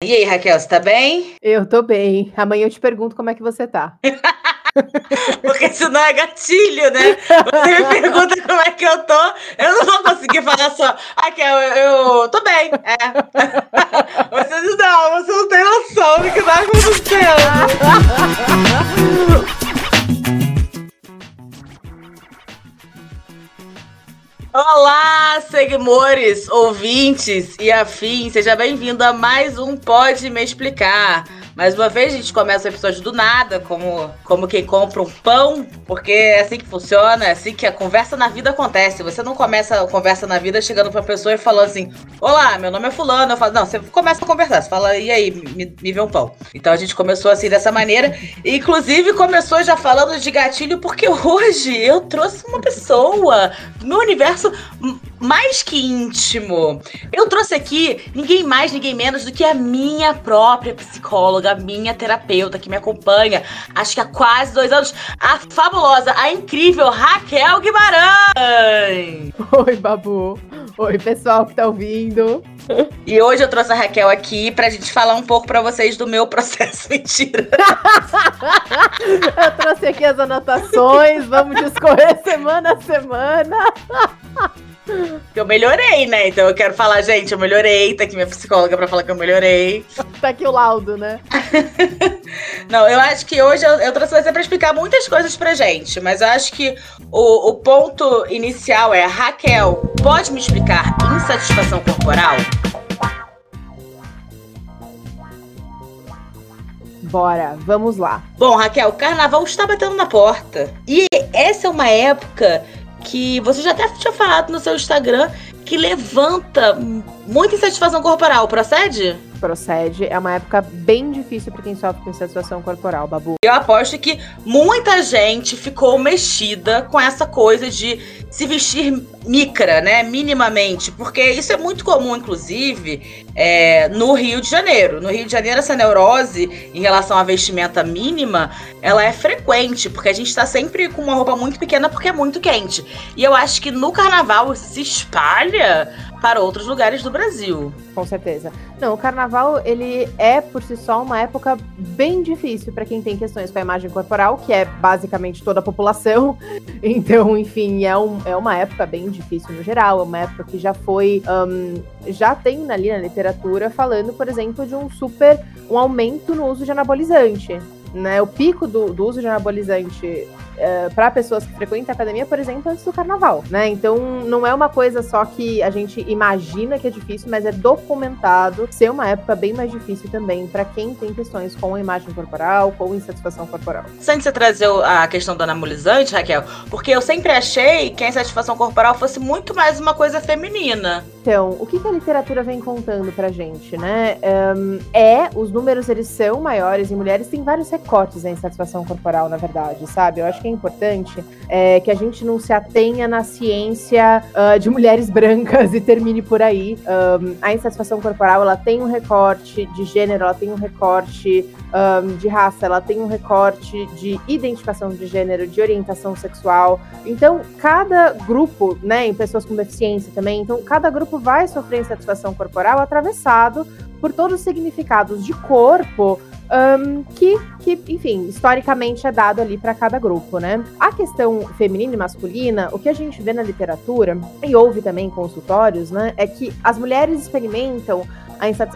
E aí, Raquel, você tá bem? Eu tô bem. Amanhã eu te pergunto como é que você tá. Porque senão é gatilho, né? Você me pergunta como é que eu tô, eu não vou conseguir falar só, Raquel, eu, eu tô bem. É. Você não, você não tem noção do que tá acontecendo. Olá, seguidores, ouvintes e afins, seja bem-vindo a mais um Pode Me Explicar. Mais uma vez a gente começa o episódio do nada, como, como quem compra um pão, porque é assim que funciona, é assim que a conversa na vida acontece. Você não começa a conversa na vida chegando pra pessoa e falando assim: Olá, meu nome é Fulano. Eu falo, não, você começa a conversar, você fala, e aí, me, me vê um pão. Então a gente começou assim dessa maneira. E, inclusive, começou já falando de gatilho, porque hoje eu trouxe uma pessoa do meu universo mais que íntimo. Eu trouxe aqui ninguém mais, ninguém menos do que a minha própria psicóloga, a minha terapeuta que me acompanha, acho que há quase dois anos, a fabulosa, a incrível Raquel Guimarães. Oi, Babu. Oi, pessoal que tá ouvindo. E hoje eu trouxe a Raquel aqui pra gente falar um pouco pra vocês do meu processo mentira. eu trouxe aqui as anotações, vamos discorrer semana a semana. Que eu melhorei, né? Então eu quero falar, gente, eu melhorei. Tá aqui minha psicóloga pra falar que eu melhorei. tá aqui o laudo, né? Não, eu acho que hoje eu, eu trouxe você pra explicar muitas coisas pra gente. Mas eu acho que o, o ponto inicial é: Raquel, pode me explicar insatisfação corporal? Bora, vamos lá. Bom, Raquel, o carnaval está batendo na porta. E essa é uma época que você já até tinha falado no seu Instagram que levanta muita insatisfação corporal, procede? Procede. É uma época bem difícil para quem sofre com insatisfação corporal, Babu. Eu aposto que muita gente ficou mexida com essa coisa de se vestir micra, né? Minimamente. Porque isso é muito comum, inclusive, é, no Rio de Janeiro. No Rio de Janeiro, essa neurose em relação à vestimenta mínima, ela é frequente, porque a gente tá sempre com uma roupa muito pequena porque é muito quente. E eu acho que no carnaval se espalha para outros lugares do Brasil. Com certeza. Não, o carnaval, ele é por si só uma época bem difícil para quem tem questões com a imagem corporal, que é basicamente toda a população. Então, enfim, é, um, é uma época bem difícil no geral, é uma época que já foi. Um, já tem ali na literatura falando, por exemplo, de um super. um aumento no uso de anabolizante. Né, o pico do, do uso de anabolizante eh, para pessoas que frequentam a academia, por exemplo, antes do carnaval, né? Então não é uma coisa só que a gente imagina que é difícil, mas é documentado ser uma época bem mais difícil também para quem tem questões com a imagem corporal, com insatisfação corporal. Sem você trazer a questão do anabolizante, Raquel, porque eu sempre achei que a insatisfação corporal fosse muito mais uma coisa feminina. Então, o que, que a literatura vem contando pra gente, né? Um, é, os números eles são maiores em mulheres, tem vários recortes da insatisfação corporal, na verdade, sabe? Eu acho que é importante é que a gente não se atenha na ciência uh, de mulheres brancas e termine por aí. Um, a insatisfação corporal ela tem um recorte de gênero, ela tem um recorte um, de raça, ela tem um recorte de identificação de gênero, de orientação sexual. Então, cada grupo, né, em pessoas com deficiência também, então cada grupo vai sofrer insatisfação corporal atravessado por todos os significados de corpo um, que, que, enfim, historicamente é dado ali para cada grupo, né? A questão feminina e masculina, o que a gente vê na literatura, e ouve também em consultórios, né, é que as mulheres experimentam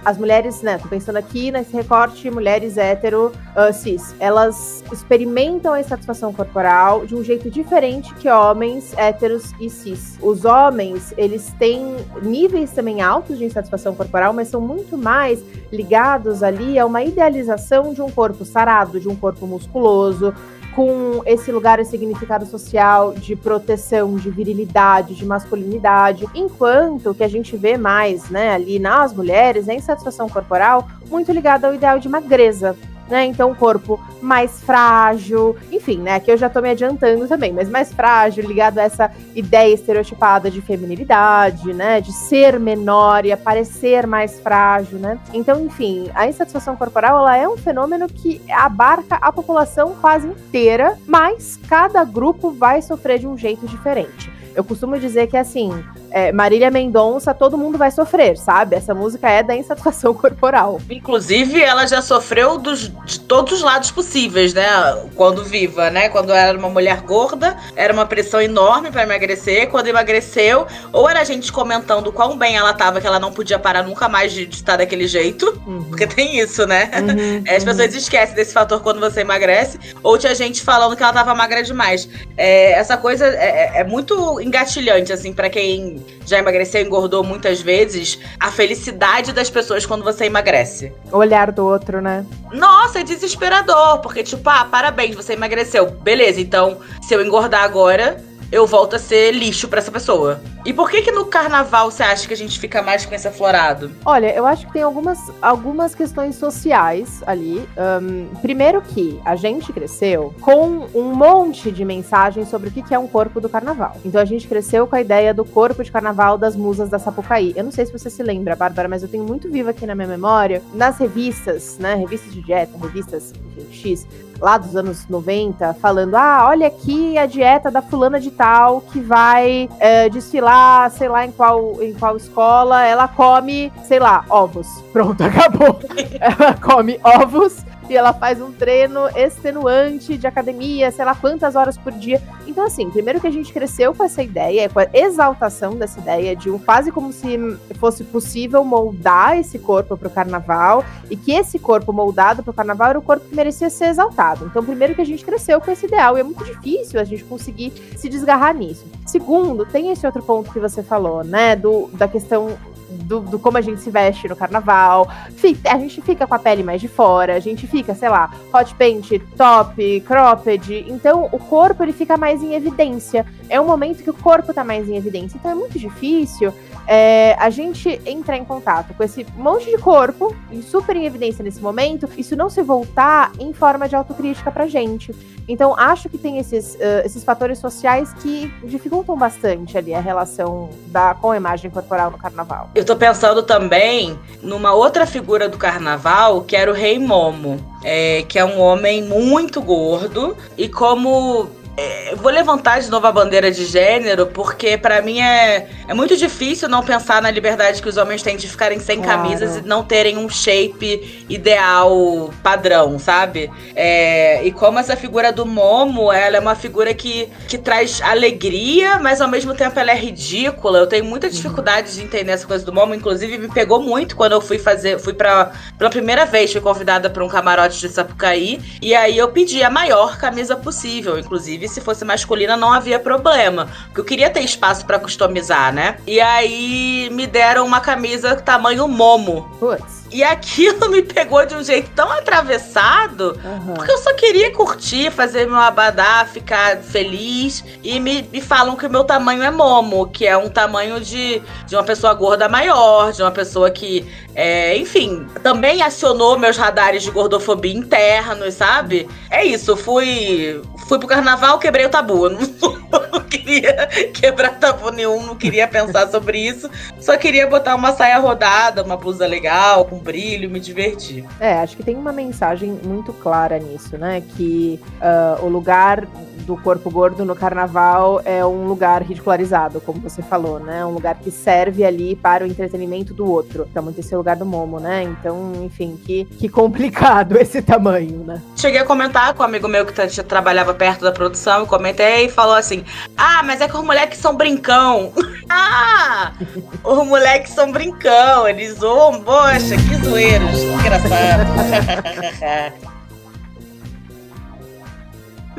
as mulheres, né, tô pensando aqui nesse recorte, mulheres hétero, uh, cis, elas experimentam a insatisfação corporal de um jeito diferente que homens héteros e cis. Os homens, eles têm níveis também altos de insatisfação corporal, mas são muito mais ligados ali a uma idealização de um corpo sarado, de um corpo musculoso, com esse lugar e significado social de proteção, de virilidade, de masculinidade, enquanto que a gente vê mais, né, ali nas mulheres, a insatisfação corporal muito ligada ao ideal de magreza, né? Então, corpo mais frágil, enfim, né? Aqui eu já tô me adiantando também, mas mais frágil, ligado a essa ideia estereotipada de feminilidade, né? De ser menor e aparecer mais frágil, né? Então, enfim, a insatisfação corporal ela é um fenômeno que abarca a população quase inteira, mas cada grupo vai sofrer de um jeito diferente. Eu costumo dizer que assim, é, Marília Mendonça, todo mundo vai sofrer, sabe? Essa música é da insatisfação corporal. Inclusive, ela já sofreu dos, de todos os lados possíveis, né? Quando viva, né? Quando era uma mulher gorda, era uma pressão enorme para emagrecer. Quando emagreceu, ou era a gente comentando quão bem ela tava, que ela não podia parar nunca mais de, estar daquele jeito. Uhum. Porque tem isso, né? Uhum, As pessoas uhum. esquecem desse fator quando você emagrece. Ou tinha gente falando que ela tava magra demais. É, essa coisa é, é, é muito engatilhante, assim, para quem já emagreceu engordou muitas vezes. A felicidade das pessoas quando você emagrece. O olhar do outro, né? Nossa, é desesperador. Porque, tipo, ah, parabéns, você emagreceu. Beleza, então, se eu engordar agora eu volto a ser lixo para essa pessoa. E por que que no carnaval você acha que a gente fica mais com esse aflorado? Olha, eu acho que tem algumas, algumas questões sociais ali. Um, primeiro que a gente cresceu com um monte de mensagens sobre o que é um corpo do carnaval. Então a gente cresceu com a ideia do corpo de carnaval das musas da Sapucaí. Eu não sei se você se lembra, Bárbara, mas eu tenho muito vivo aqui na minha memória, nas revistas, né, revistas de dieta, revistas X, lá dos anos 90, falando: ah, olha aqui a dieta da fulana de tal que vai é, desfilar, sei lá, em qual, em qual escola. Ela come, sei lá, ovos. Pronto, acabou. ela come ovos e ela faz um treino extenuante de academia, sei lá quantas horas por dia. Então, assim, primeiro que a gente cresceu com essa ideia, com a exaltação dessa ideia de um quase como se fosse possível moldar esse corpo para o carnaval e que esse corpo moldado para o carnaval era o corpo que merecia ser exaltado. Então, primeiro que a gente cresceu com esse ideal e é muito difícil a gente conseguir se desgarrar nisso. Segundo, tem esse outro ponto que você falou, né, do, da questão do, do, como a gente se veste no carnaval. A gente fica com a pele mais de fora, a gente fica, sei lá, hot paint, top, cropped. Então o corpo ele fica mais em evidência. É um momento que o corpo tá mais em evidência. Então é muito difícil é, a gente entrar em contato com esse monte de corpo, super em evidência nesse momento, isso não se voltar em forma de autocrítica pra gente. Então, acho que tem esses, uh, esses fatores sociais que dificultam bastante ali a relação da, com a imagem corporal no carnaval. Tô pensando também numa outra figura do carnaval, que era o Rei Momo, é, que é um homem muito gordo, e como é, vou levantar de novo a bandeira de gênero, porque para mim é, é muito difícil não pensar na liberdade que os homens têm de ficarem sem claro. camisas e não terem um shape ideal padrão, sabe? É, e como essa figura do Momo, ela é uma figura que, que traz alegria, mas ao mesmo tempo ela é ridícula. Eu tenho muita dificuldade uhum. de entender essa coisa do Momo, inclusive me pegou muito quando eu fui fazer, fui para pela primeira vez, fui convidada para um camarote de Sapucaí, e aí eu pedi a maior camisa possível, inclusive Se fosse masculina, não havia problema. Porque eu queria ter espaço para customizar, né? E aí me deram uma camisa tamanho momo. Putz. E aquilo me pegou de um jeito tão atravessado, uhum. porque eu só queria curtir, fazer meu abadá, ficar feliz. E me, me falam que o meu tamanho é momo, que é um tamanho de, de uma pessoa gorda maior, de uma pessoa que, é, enfim, também acionou meus radares de gordofobia internos, sabe? É isso, fui, fui pro carnaval, quebrei o tabu. Eu não, não queria quebrar tabu nenhum, não queria pensar sobre isso. Só queria botar uma saia rodada, uma blusa legal, com brilho, me divertir. É, acho que tem uma mensagem muito clara nisso, né? Que uh, o lugar do corpo gordo no carnaval é um lugar ridicularizado, como você falou, né? Um lugar que serve ali para o entretenimento do outro. Então, muito esse lugar do Momo, né? Então, enfim, que, que complicado esse tamanho, né? Cheguei a comentar com um amigo meu que trabalhava perto da produção, e comentei e falou assim: Ah, mas é que os moleques são brincão. ah! os moleques são brincão. Eles zoam, poxa, que zoeiros. Engraçado.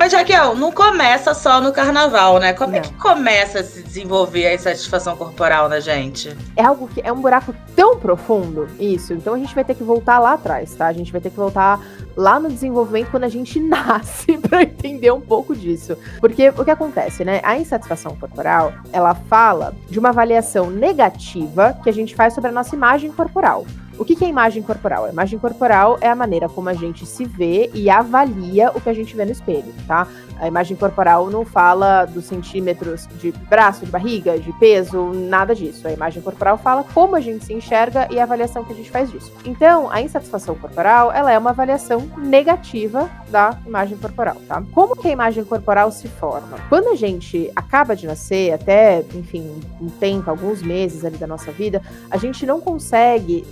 Mas, Raquel, não começa só no carnaval, né? Como não. é que começa a se desenvolver a insatisfação corporal na gente? É algo que é um buraco tão profundo, isso. Então a gente vai ter que voltar lá atrás, tá? A gente vai ter que voltar lá no desenvolvimento quando a gente nasce para entender um pouco disso. Porque o que acontece, né? A insatisfação corporal, ela fala de uma avaliação negativa que a gente faz sobre a nossa imagem corporal. O que, é imagem corporal? A imagem corporal é a maneira como a gente se vê e avalia o que a gente vê no espelho, tá? A imagem corporal não fala dos centímetros de braço, de barriga, de peso, nada disso. A imagem corporal fala como a gente se enxerga e a avaliação que a gente faz disso. Então, a insatisfação corporal, ela é uma avaliação negativa da imagem corporal, tá? Como que a imagem corporal se forma? Quando a gente acaba de nascer, até, enfim, um tempo, alguns meses ali da nossa vida, a gente não consegue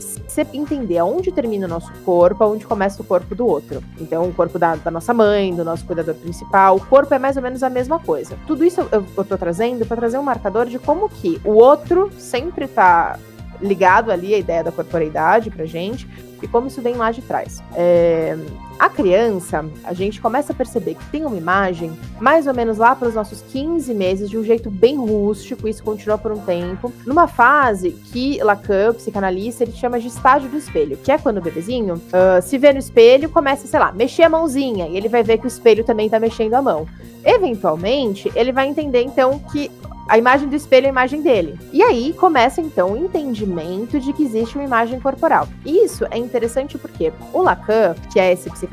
entender aonde termina o nosso corpo, aonde começa o corpo do outro. Então, o corpo da, da nossa mãe, do nosso cuidador principal, o corpo é mais ou menos a mesma coisa. Tudo isso eu, eu tô trazendo para trazer um marcador de como que o outro sempre tá ligado ali à ideia da corporeidade pra gente e como isso vem lá de trás. É, a criança, a gente começa a perceber que tem uma imagem mais ou menos lá para os nossos 15 meses, de um jeito bem rústico, isso continua por um tempo, numa fase que Lacan, psicanalista, ele chama de estágio do espelho, que é quando o bebezinho uh, se vê no espelho, começa, sei lá, mexer a mãozinha, e ele vai ver que o espelho também está mexendo a mão. Eventualmente, ele vai entender então que a imagem do espelho é a imagem dele. E aí começa então o entendimento de que existe uma imagem corporal. Isso é interessante porque o Lacan, que é esse psicanalista,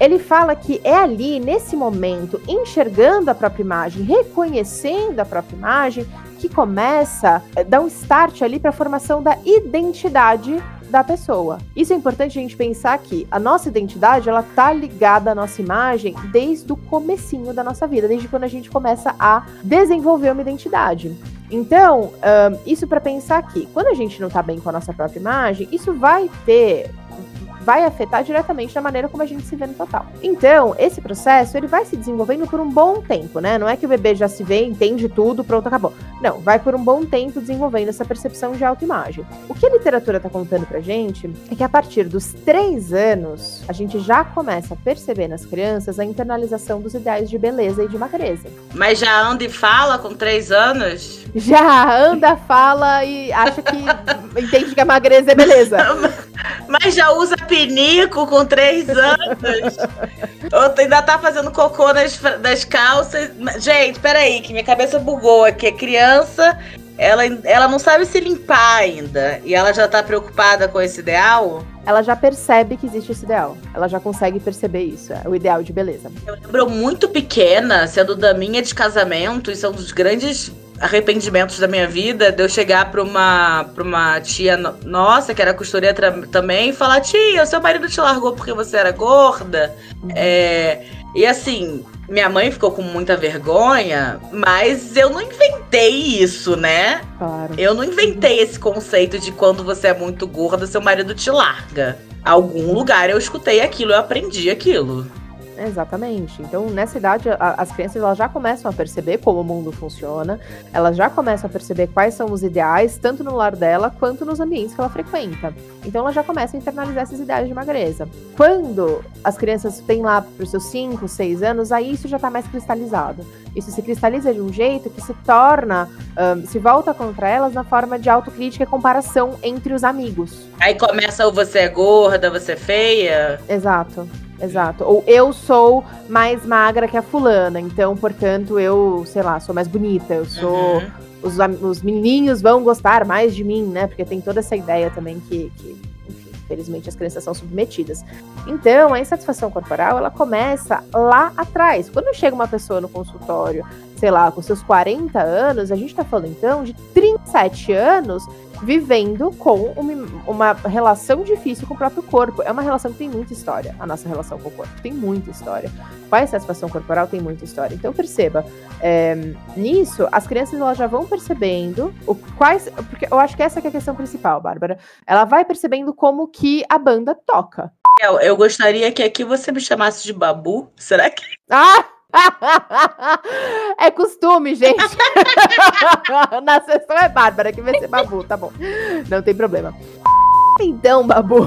ele fala que é ali, nesse momento, enxergando a própria imagem, reconhecendo a própria imagem, que começa a dar um start ali para a formação da identidade da pessoa. Isso é importante a gente pensar que a nossa identidade, ela tá ligada à nossa imagem desde o comecinho da nossa vida, desde quando a gente começa a desenvolver uma identidade. Então, um, isso para pensar que quando a gente não tá bem com a nossa própria imagem, isso vai ter vai afetar diretamente na maneira como a gente se vê no total. Então, esse processo, ele vai se desenvolvendo por um bom tempo, né? Não é que o bebê já se vê, entende tudo, pronto, acabou. Não, vai por um bom tempo desenvolvendo essa percepção de autoimagem. O que a literatura tá contando pra gente é que a partir dos três anos, a gente já começa a perceber nas crianças a internalização dos ideais de beleza e de magreza. Mas já anda e fala com três anos? Já anda, fala e acha que entende que a magreza é beleza. Mas já usa pinico com três anos. Ou ainda tá fazendo cocô nas, nas calças. Gente, peraí, que minha cabeça bugou aqui. A criança, ela, ela não sabe se limpar ainda. E ela já tá preocupada com esse ideal? Ela já percebe que existe esse ideal. Ela já consegue perceber isso. É o ideal de beleza. Eu lembro muito pequena, sendo daminha de casamento, isso é um dos grandes arrependimentos da minha vida de eu chegar pra uma, pra uma tia nossa, que era costureira também, e falar: Tia, seu marido te largou porque você era gorda. Uhum. É, e assim, minha mãe ficou com muita vergonha, mas eu não inventei isso, né? Claro. Eu não inventei esse conceito de quando você é muito gorda, seu marido te larga. Algum lugar eu escutei aquilo, eu aprendi aquilo. Exatamente. Então, nessa idade, a, as crianças elas já começam a perceber como o mundo funciona, elas já começam a perceber quais são os ideais, tanto no lar dela quanto nos ambientes que ela frequenta. Então, elas já começam a internalizar esses ideais de magreza. Quando as crianças têm lá para os seus 5, 6 anos, aí isso já está mais cristalizado. Isso se cristaliza de um jeito que se torna, um, se volta contra elas na forma de autocrítica e comparação entre os amigos. Aí começa o você é gorda, você é feia. Exato. Exato. Ou eu sou mais magra que a fulana, então, portanto, eu, sei lá, sou mais bonita, eu sou. Uhum. Os, os menininhos vão gostar mais de mim, né? Porque tem toda essa ideia também que, que enfim, infelizmente as crianças são submetidas. Então, a insatisfação corporal, ela começa lá atrás. Quando chega uma pessoa no consultório, sei lá, com seus 40 anos, a gente tá falando então de 37 anos vivendo com uma, uma, relação difícil com o próprio corpo. É uma relação que tem muita história, a nossa relação com o corpo. Tem muita história. É a satisfação corporal? Tem muita história. Então perceba, é, nisso, as crianças elas já vão percebendo o, quais. Porque eu acho que essa que é a questão principal, Bárbara. Ela vai percebendo como que a banda toca. Eu, eu gostaria que aqui você me chamasse de Babu. Será que. Ah! é costume, gente. Na sessão é Bárbara, que vai ser Babu, tá bom. Não tem problema. Então, Babu.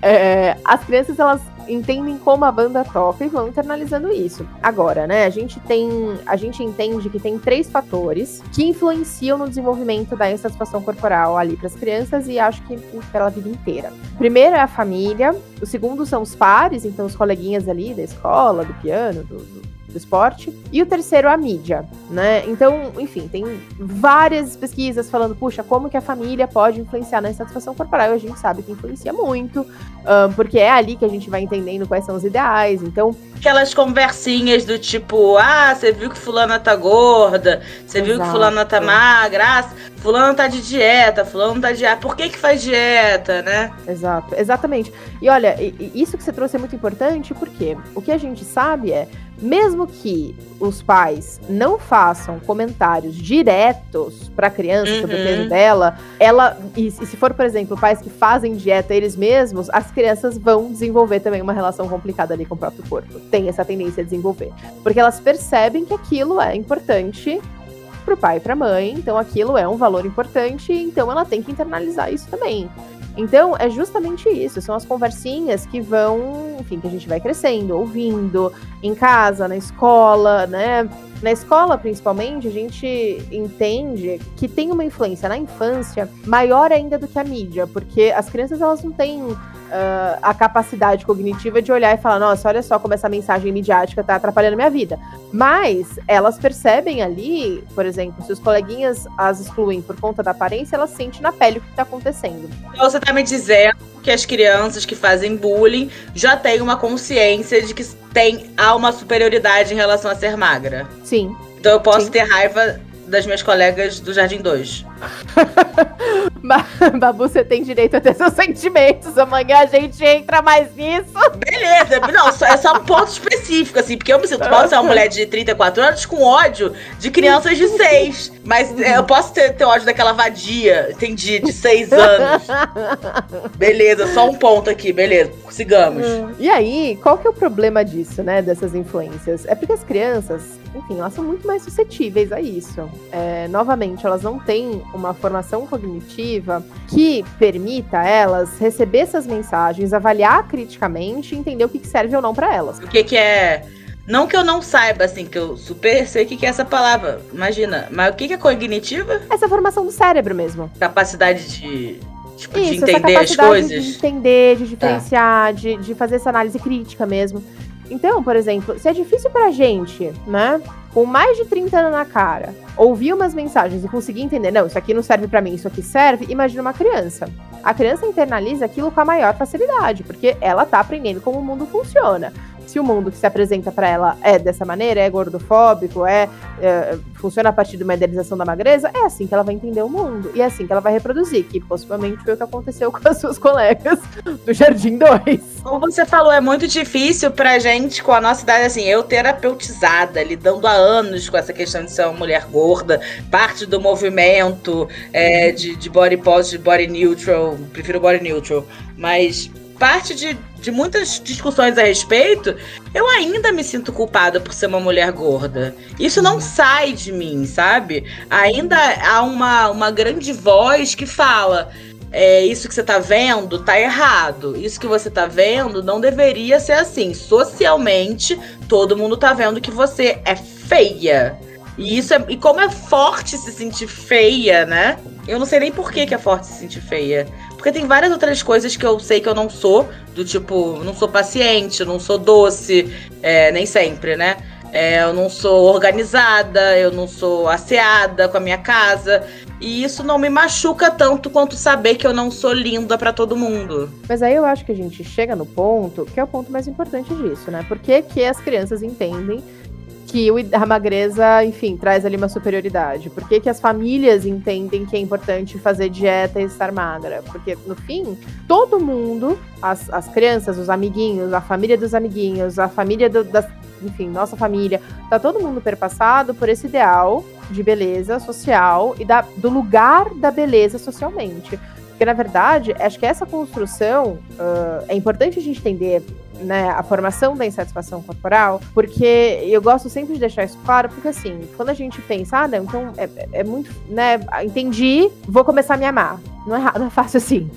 é, as crianças, elas entendem como a banda toca e vão internalizando isso. Agora, né, a gente tem, a gente entende que tem três fatores que influenciam no desenvolvimento da insatisfação corporal ali para as crianças e acho que pela vida inteira. Primeiro é a família, o segundo são os pares, então os coleguinhas ali da escola, do piano, do, do do esporte. E o terceiro, a mídia, né? Então, enfim, tem várias pesquisas falando, puxa, como que a família pode influenciar na insatisfação corporal? E a gente sabe que influencia muito, um, porque é ali que a gente vai entendendo quais são os ideais. Então. Aquelas conversinhas do tipo, ah, você viu que fulana tá gorda, você viu que fulana tá magra, ah, fulano tá de dieta, fulano tá de dieta, por que que faz dieta, né? Exato, exatamente. E olha, isso que você trouxe é muito importante, porque o que a gente sabe é, mesmo que os pais não façam comentários diretos para a criança uhum. sobre o peso dela, ela e, e, se for, por exemplo, pais que fazem dieta eles mesmos, as crianças vão desenvolver também uma relação complicada ali com o próprio corpo. Tem essa tendência a desenvolver, porque elas percebem que aquilo é importante para o pai e para a mãe, então aquilo é um valor importante, então ela tem que internalizar isso também. Então, é justamente isso, são as conversinhas que vão, enfim, que a gente vai crescendo, ouvindo, em casa, na escola, né? Na escola, principalmente, a gente entende que tem uma influência na infância maior ainda do que a mídia, porque as crianças elas não têm uh, a capacidade cognitiva de olhar e falar: nossa, olha só como essa mensagem midiática tá atrapalhando minha vida. Mas elas percebem ali, por exemplo, se os coleguinhas as excluem por conta da aparência, elas sentem na pele o que tá acontecendo. Então você tá me dizendo que as crianças que fazem bullying já têm uma consciência de que tem, há uma superioridade em relação a ser magra. Sim. Então eu posso Sim. ter raiva das minhas colegas do Jardim 2. Babu, você tem direito a ter seus sentimentos. Amanhã a gente entra mais nisso. Beleza, não, é só um ponto específico, assim, porque eu me sinto mal ser uma mulher de 34 anos com ódio de crianças de 6. Mas é, eu posso ter, ter ódio daquela vadia, entendi, de 6 anos. beleza, só um ponto aqui, beleza, sigamos. E aí, qual que é o problema disso, né, dessas influências? É porque as crianças, enfim, elas são muito mais suscetíveis a isso. É, novamente, elas não têm uma formação cognitiva que permita a elas receber essas mensagens, avaliar criticamente e entender o que serve ou não para elas. O que, que é não que eu não saiba, assim, que eu super sei o que, que é essa palavra. Imagina. Mas o que, que é cognitiva? Essa formação do cérebro mesmo. Capacidade de. Tipo, Isso, de entender as coisas. De entender, de diferenciar, tá. de, de fazer essa análise crítica mesmo. Então, por exemplo, se é difícil pra gente, né? Com mais de 30 anos na cara, ouvir umas mensagens e conseguir entender, não, isso aqui não serve para mim, isso aqui serve, imagina uma criança. A criança internaliza aquilo com a maior facilidade, porque ela tá aprendendo como o mundo funciona se o mundo que se apresenta para ela é dessa maneira, é gordofóbico, é, é, funciona a partir de uma idealização da magreza, é assim que ela vai entender o mundo. E é assim que ela vai reproduzir, que possivelmente foi o que aconteceu com as suas colegas do Jardim 2. Como você falou, é muito difícil pra gente, com a nossa idade, assim, eu terapeutizada, lidando há anos com essa questão de ser uma mulher gorda, parte do movimento é, de, de body positive, body neutral, prefiro body neutral, mas parte de, de muitas discussões a respeito, eu ainda me sinto culpada por ser uma mulher gorda. Isso não sai de mim, sabe? Ainda há uma, uma grande voz que fala. É, isso que você tá vendo tá errado. Isso que você tá vendo não deveria ser assim. Socialmente, todo mundo tá vendo que você é feia. E isso é, e como é forte se sentir feia, né? Eu não sei nem por que, que é forte se sentir feia. Porque tem várias outras coisas que eu sei que eu não sou, do tipo, não sou paciente, não sou doce, é, nem sempre, né? É, eu não sou organizada, eu não sou asseada com a minha casa. E isso não me machuca tanto quanto saber que eu não sou linda para todo mundo. Mas aí eu acho que a gente chega no ponto que é o ponto mais importante disso, né? Porque que as crianças entendem que a magreza, enfim, traz ali uma superioridade? Por que, que as famílias entendem que é importante fazer dieta e estar magra? Porque, no fim, todo mundo, as, as crianças, os amiguinhos, a família dos amiguinhos, a família do, das, enfim, nossa família, tá todo mundo perpassado por esse ideal de beleza social e da, do lugar da beleza socialmente. Porque, na verdade, acho que essa construção uh, é importante a gente entender né, a formação da insatisfação corporal, porque eu gosto sempre de deixar isso claro, porque assim, quando a gente pensa, ah, não, então é, é muito, né, entendi, vou começar a me amar. Não é, não é fácil assim,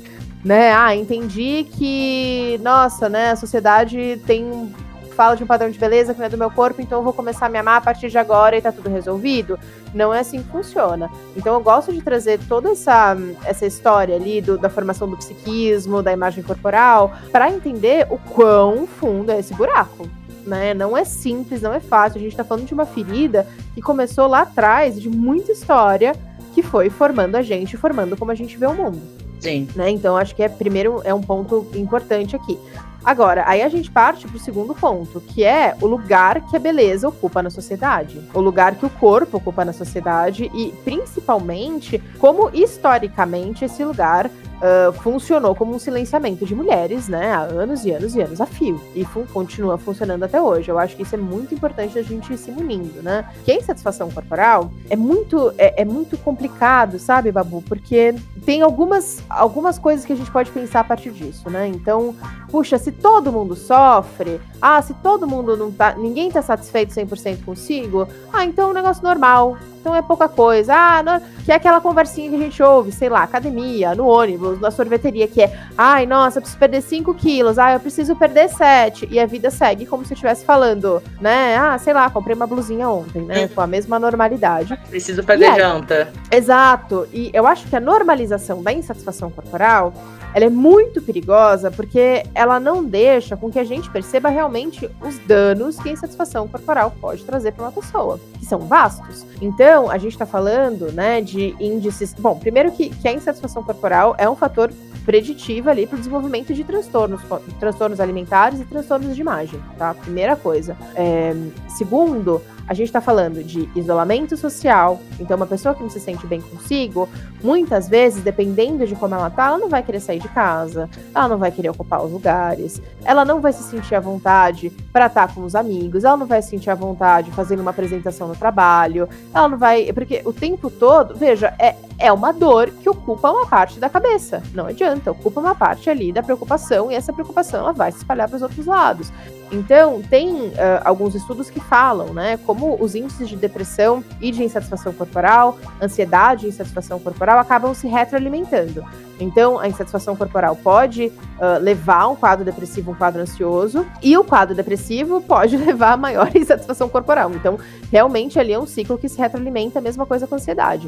né? Ah, entendi que, nossa, né, a sociedade tem fala de um padrão de beleza que não é do meu corpo, então eu vou começar a me amar a partir de agora e tá tudo resolvido. Não é assim que funciona. Então eu gosto de trazer toda essa, essa história ali do, da formação do psiquismo, da imagem corporal, para entender o quão fundo é esse buraco. né? Não é simples, não é fácil. A gente tá falando de uma ferida que começou lá atrás, de muita história, que foi formando a gente, formando como a gente vê o mundo. Sim. Né? Então, acho que é primeiro é um ponto importante aqui. Agora, aí a gente parte para o segundo ponto, que é o lugar que a beleza ocupa na sociedade, o lugar que o corpo ocupa na sociedade e, principalmente, como historicamente esse lugar uh, funcionou como um silenciamento de mulheres, né, há anos e anos e anos a fio, e fun continua funcionando até hoje. Eu acho que isso é muito importante a gente ir se munindo, né? Que a insatisfação corporal é muito, é, é muito complicado, sabe, Babu? Porque tem algumas, algumas coisas que a gente pode pensar a partir disso, né? Então, puxa, se todo mundo sofre, ah, se todo mundo não tá, ninguém tá satisfeito 100% consigo, ah, então é um negócio normal, então é pouca coisa. Ah, não, que é aquela conversinha que a gente ouve, sei lá, academia, no ônibus, na sorveteria, que é, ai, nossa, eu preciso perder 5 quilos, ah, eu preciso perder 7. E a vida segue como se eu estivesse falando, né? Ah, sei lá, comprei uma blusinha ontem, né? Com a mesma normalidade. Preciso fazer aí, janta. Exato. E eu acho que a normalização da insatisfação corporal ela é muito perigosa porque ela não deixa com que a gente perceba realmente os danos que a insatisfação corporal pode trazer para uma pessoa, que são vastos. Então, a gente está falando, né, de índices. Bom, primeiro que, que a insatisfação corporal é um fator preditivo ali para o desenvolvimento de transtornos, transtornos alimentares e transtornos de imagem, tá? Primeira coisa. É, segundo, a gente está falando de isolamento social. Então, uma pessoa que não se sente bem consigo, muitas vezes, dependendo de como ela tá, ela não vai querer sair de casa, ela não vai querer ocupar os lugares, ela não vai se sentir à vontade para estar tá com os amigos, ela não vai se sentir à vontade fazendo uma apresentação no trabalho, ela não vai. Porque o tempo todo, veja, é, é uma dor que ocupa uma parte da cabeça. Não adianta, ocupa uma parte ali da preocupação e essa preocupação ela vai se espalhar para os outros lados. Então, tem uh, alguns estudos que falam, né, como os índices de depressão e de insatisfação corporal, ansiedade e insatisfação corporal acabam se retroalimentando. Então, a insatisfação corporal pode uh, levar a um quadro depressivo, um quadro ansioso, e o quadro depressivo pode levar a maior insatisfação corporal. Então, realmente ali é um ciclo que se retroalimenta, a mesma coisa com a ansiedade.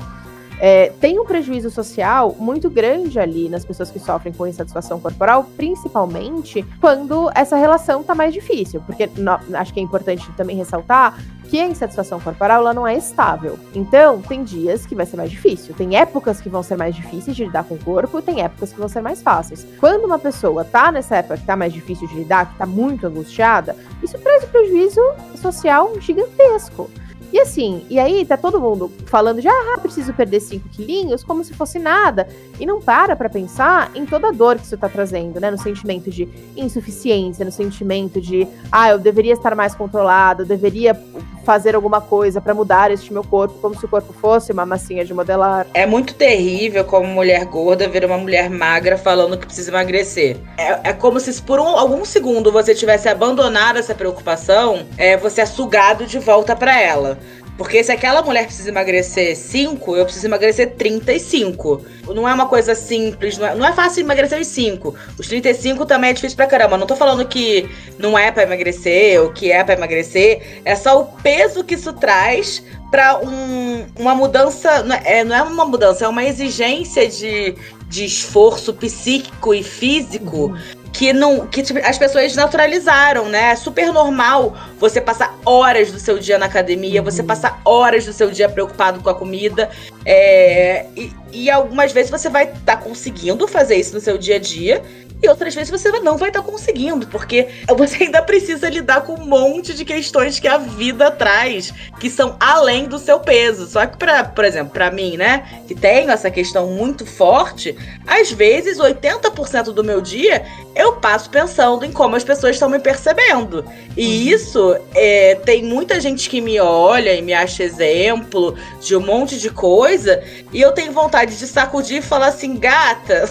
É, tem um prejuízo social muito grande ali nas pessoas que sofrem com insatisfação corporal, principalmente quando essa relação tá mais difícil. Porque acho que é importante também ressaltar que a insatisfação corporal ela não é estável. Então, tem dias que vai ser mais difícil, tem épocas que vão ser mais difíceis de lidar com o corpo, tem épocas que vão ser mais fáceis. Quando uma pessoa tá nessa época que tá mais difícil de lidar, que tá muito angustiada, isso traz um prejuízo social gigantesco. E assim, e aí tá todo mundo falando de, ah, preciso perder 5 quilinhos, como se fosse nada. E não para pra pensar em toda a dor que isso tá trazendo, né? No sentimento de insuficiência, no sentimento de, ah, eu deveria estar mais controlado, eu deveria fazer alguma coisa para mudar este meu corpo, como se o corpo fosse uma massinha de modelar. É muito terrível como mulher gorda ver uma mulher magra falando que precisa emagrecer. É, é como se por um, algum segundo você tivesse abandonado essa preocupação, é, você é sugado de volta para ela. Porque se aquela mulher precisa emagrecer 5, eu preciso emagrecer 35. Não é uma coisa simples, não é, não é fácil emagrecer os 5. Os 35 também é difícil pra caramba. Não tô falando que não é para emagrecer ou que é para emagrecer. É só o peso que isso traz para um, uma mudança. Não é, não é uma mudança, é uma exigência de, de esforço psíquico e físico. Uhum que não que tipo, as pessoas naturalizaram, né? É super normal você passar horas do seu dia na academia, uhum. você passar horas do seu dia preocupado com a comida. É, e, e algumas vezes você vai estar tá conseguindo fazer isso no seu dia a dia e outras vezes você não vai estar tá conseguindo, porque você ainda precisa lidar com um monte de questões que a vida traz, que são além do seu peso. Só que, pra, por exemplo, para mim, né, que tenho essa questão muito forte, às vezes 80% do meu dia eu passo pensando em como as pessoas estão me percebendo. E uhum. isso é, tem muita gente que me olha e me acha exemplo de um monte de coisa, e eu tenho vontade de sacudir e falar assim, gata.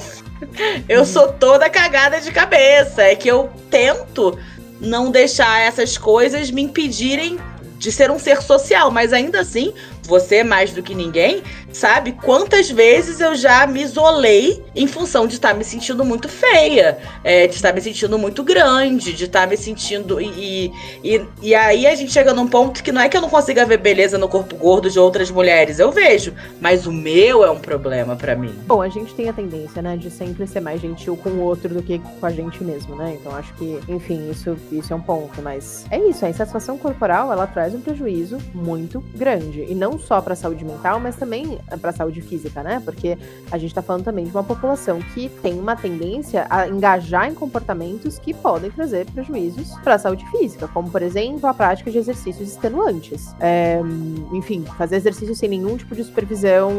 Eu sou toda cagada de cabeça. É que eu tento não deixar essas coisas me impedirem de ser um ser social, mas ainda assim, você mais do que ninguém sabe? Quantas vezes eu já me isolei em função de estar tá me sentindo muito feia, é, de estar tá me sentindo muito grande, de estar tá me sentindo. E, e, e aí a gente chega num ponto que não é que eu não consiga ver beleza no corpo gordo de outras mulheres, eu vejo, mas o meu é um problema para mim. Bom, a gente tem a tendência, né, de sempre ser mais gentil com o outro do que com a gente mesmo, né? Então acho que, enfim, isso, isso é um ponto, mas é isso, a insatisfação corporal, ela traz um prejuízo muito grande, e não só para a saúde mental, mas também para a saúde física, né? Porque a gente está falando também de uma população que tem uma tendência a engajar em comportamentos que podem trazer prejuízos para a saúde física, como por exemplo a prática de exercícios extenuantes. É, enfim, fazer exercício sem nenhum tipo de supervisão,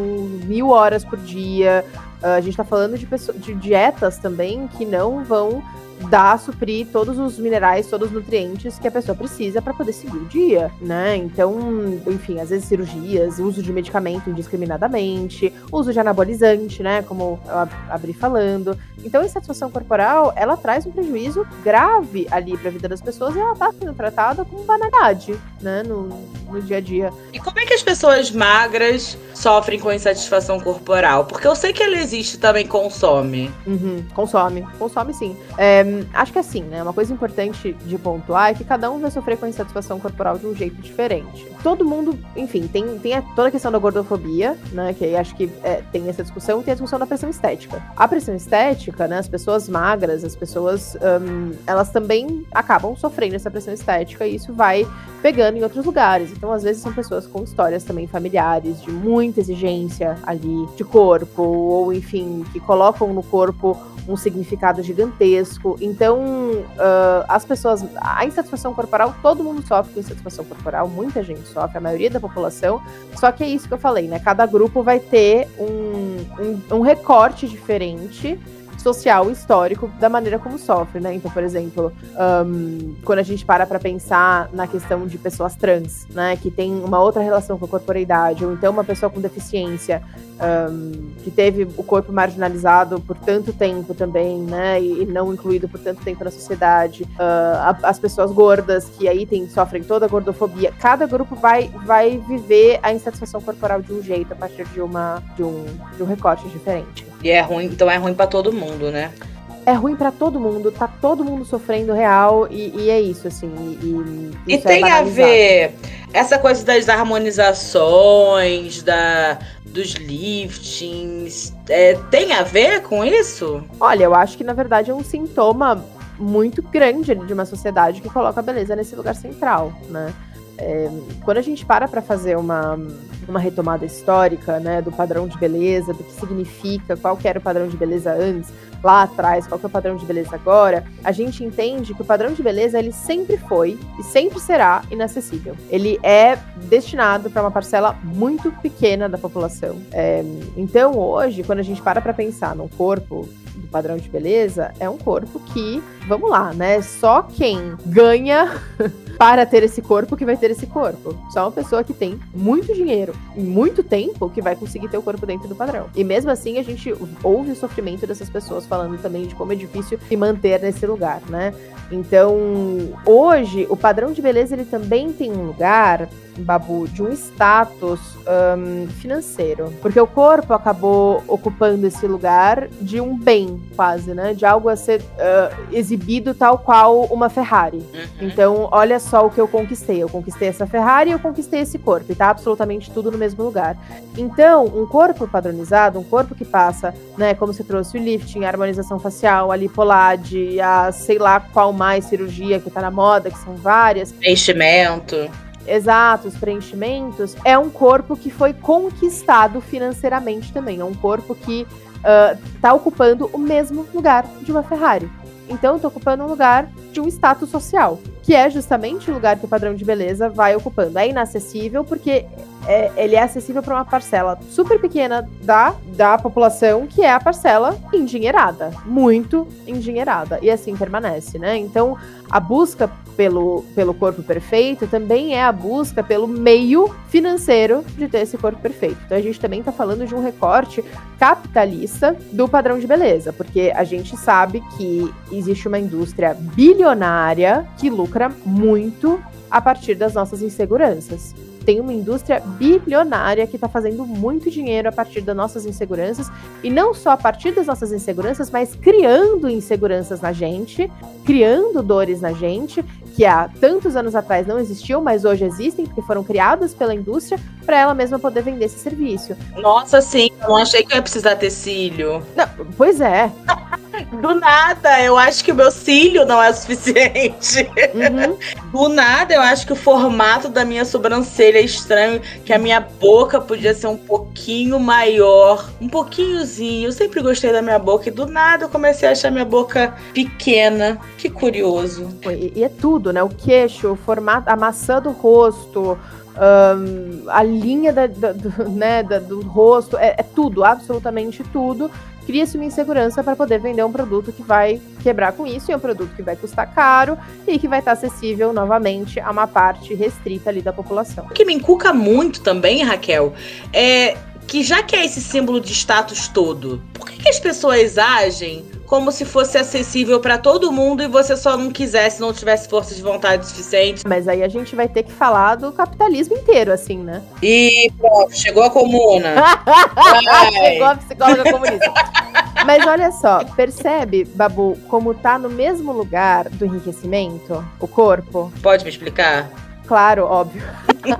mil horas por dia. A gente está falando de, de dietas também que não vão dar, suprir todos os minerais, todos os nutrientes que a pessoa precisa para poder seguir o dia, né? Então, enfim, às vezes cirurgias, uso de medicamento indiscriminadamente, uso de anabolizante, né? Como eu abri falando. Então, a insatisfação corporal, ela traz um prejuízo grave ali para a vida das pessoas e ela tá sendo tratada com banalidade, né? No, no dia a dia. E como é que as pessoas magras sofrem com insatisfação corporal? Porque eu sei que ela existe também consome. Uhum, consome, consome sim. É, acho que assim, né? Uma coisa importante de pontuar é que cada um vai sofrer com insatisfação corporal de um jeito diferente. Todo mundo, enfim, tem, tem a, toda a questão da gordofobia, né? Que acho que é, tem essa discussão, tem a discussão da pressão estética. A pressão estética, né? As pessoas magras, as pessoas, um, elas também acabam sofrendo essa pressão estética e isso vai pegando em outros lugares. Então, às vezes, são pessoas com histórias também familiares de muita exigência ali de corpo, ou enfim, que colocam no corpo um significado gigantesco. Então, uh, as pessoas. A insatisfação corporal, todo mundo sofre com insatisfação corporal, muita gente sofre, a maioria da população. Só que é isso que eu falei, né? Cada grupo vai ter um, um, um recorte diferente social histórico da maneira como sofre, né? Então, por exemplo, um, quando a gente para para pensar na questão de pessoas trans, né, que tem uma outra relação com a corporeidade, ou então uma pessoa com deficiência um, que teve o corpo marginalizado por tanto tempo também, né, e, e não incluído por tanto tempo na sociedade, uh, as pessoas gordas que aí tem, sofrem toda a gordofobia, cada grupo vai, vai viver a insatisfação corporal de um jeito a partir de uma de um, de um recorte diferente. E é ruim, então é ruim para todo mundo, né? É ruim para todo mundo, tá todo mundo sofrendo real e, e é isso, assim. E, e, e tem é a ver essa coisa das harmonizações, da, dos liftings, é, tem a ver com isso? Olha, eu acho que na verdade é um sintoma muito grande de uma sociedade que coloca a beleza nesse lugar central, né? É, quando a gente para para fazer uma, uma retomada histórica, né, do padrão de beleza, do que significa, qual que era o padrão de beleza antes, lá atrás, qual que é o padrão de beleza agora, a gente entende que o padrão de beleza ele sempre foi e sempre será inacessível. Ele é destinado para uma parcela muito pequena da população. É, então hoje, quando a gente para para pensar no corpo do padrão de beleza, é um corpo que, vamos lá, né? Só quem ganha para ter esse corpo que vai ter esse corpo. Só uma pessoa que tem muito dinheiro e muito tempo que vai conseguir ter o corpo dentro do padrão. E mesmo assim, a gente ouve o sofrimento dessas pessoas falando também de como é difícil se manter nesse lugar, né? Então, hoje, o padrão de beleza ele também tem um lugar, Babu, de um status um, financeiro. Porque o corpo acabou ocupando esse lugar de um bem, quase, né? De algo a ser uh, exibido tal qual uma Ferrari. Uhum. Então, olha só o que eu conquistei. Eu conquistei essa Ferrari e eu conquistei esse corpo. E tá absolutamente tudo no mesmo lugar. Então, um corpo padronizado, um corpo que passa, né? Como você trouxe o lifting, a harmonização facial, a lipolade, a sei lá qual mais cirurgia que tá na moda, que são várias. Preenchimento. Exato, os preenchimentos. É um corpo que foi conquistado financeiramente também. É um corpo que está uh, ocupando o mesmo lugar de uma Ferrari. Então, está ocupando um lugar de um status social, que é justamente o lugar que o padrão de beleza vai ocupando. É inacessível porque é, ele é acessível para uma parcela super pequena da, da população, que é a parcela endinheirada, muito endinheirada, e assim permanece, né? Então, a busca pelo, pelo corpo perfeito também é a busca pelo meio financeiro de ter esse corpo perfeito. Então, a gente também está falando de um recorte capitalista do padrão de beleza, porque a gente sabe que existe uma indústria bilionária que lucra muito a partir das nossas inseguranças. Tem uma indústria bilionária que está fazendo muito dinheiro a partir das nossas inseguranças, e não só a partir das nossas inseguranças, mas criando inseguranças na gente, criando dores na gente, que há tantos anos atrás não existiam, mas hoje existem, porque foram criadas pela indústria para ela mesma poder vender esse serviço. Nossa, sim, eu não achei que eu ia precisar ter cílio. Não, pois é. Do nada, eu acho que o meu cílio não é o suficiente. Uhum. Do nada, eu acho que o formato da minha sobrancelha é estranho, que a minha boca podia ser um pouquinho maior, um pouquinhozinho. Eu sempre gostei da minha boca e do nada eu comecei a achar minha boca pequena. Que curioso. E, é tudo, né? O queixo, o formato, a maçã do rosto, um, a linha da, da, do, né, da, do rosto, é, é, tudo, absolutamente tudo. Cria-se uma insegurança para poder vender um produto que vai quebrar com isso, e é um produto que vai custar caro e que vai estar acessível novamente a uma parte restrita ali da população. O que me encuca muito também, Raquel, é que já que é esse símbolo de status todo, por que, que as pessoas agem como se fosse acessível para todo mundo e você só não quisesse, não tivesse força de vontade suficiente. Mas aí a gente vai ter que falar do capitalismo inteiro, assim, né? E pronto, chegou a comuna. chegou a psicóloga comunista. Mas olha só, percebe, Babu, como tá no mesmo lugar do enriquecimento, o corpo? Pode me explicar? Claro, óbvio.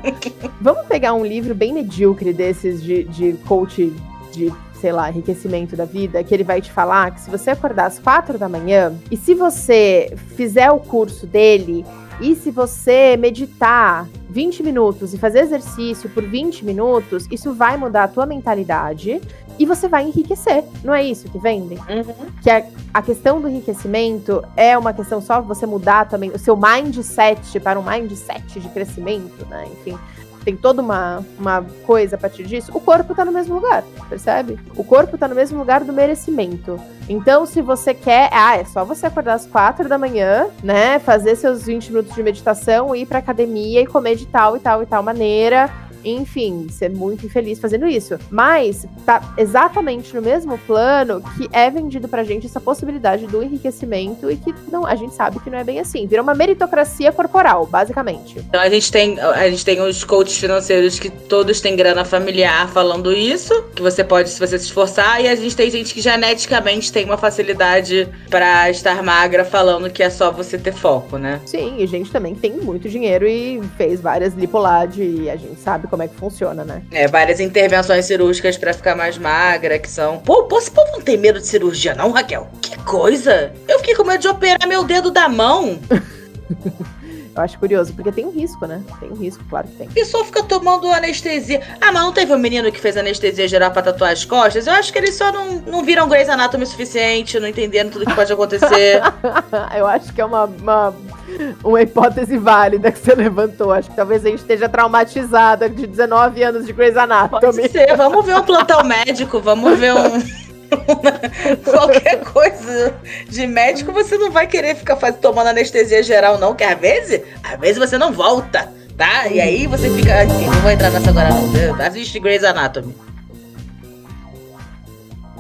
Vamos pegar um livro bem medíocre desses de, de coach de sei lá, enriquecimento da vida, que ele vai te falar que se você acordar às quatro da manhã e se você fizer o curso dele e se você meditar 20 minutos e fazer exercício por 20 minutos, isso vai mudar a tua mentalidade e você vai enriquecer. Não é isso que vendem? Uhum. Que a, a, questão do enriquecimento é uma questão só você mudar também o seu mindset para um mindset de crescimento, né? Enfim, tem toda uma, uma coisa a partir disso, o corpo tá no mesmo lugar, percebe? O corpo tá no mesmo lugar do merecimento. Então, se você quer, ah, é só você acordar às quatro da manhã, né? Fazer seus 20 minutos de meditação, ir pra academia e comer de tal e tal e tal maneira enfim, ser muito infeliz fazendo isso. Mas tá exatamente no mesmo plano que é vendido pra gente essa possibilidade do enriquecimento e que não, a gente sabe que não é bem assim. Vira uma meritocracia corporal, basicamente. Então a gente tem, a gente tem os coaches financeiros que todos têm grana familiar falando isso, que você pode se você se esforçar, e a gente tem gente que geneticamente tem uma facilidade para estar magra falando que é só você ter foco, né? Sim, e gente também tem muito dinheiro e fez várias lipolade e a gente sabe como é que funciona, né? É, várias intervenções cirúrgicas para ficar mais magra, que são. Pô, pô, esse povo não tem medo de cirurgia, não, Raquel? Que coisa! Eu fiquei com medo de operar meu dedo da mão. Eu acho curioso, porque tem um risco, né? Tem um risco, claro que tem. E só fica tomando anestesia. Ah, mas não teve um menino que fez anestesia geral pra tatuar as costas? Eu acho que eles só não, não viram Grey's Anatomy o suficiente, não entenderam tudo que pode acontecer. Eu acho que é uma, uma, uma hipótese válida que você levantou. Acho que talvez a gente esteja traumatizada de 19 anos de Grey's Anatomy. Pode ser. Vamos ver um plantão médico, vamos ver um... Qualquer coisa de médico, você não vai querer ficar faz, tomando anestesia geral, não, que às vezes, às vezes você não volta, tá? E aí você fica. Enfim, não vou entrar nessa agora, não. Assiste Grey's Anatomy.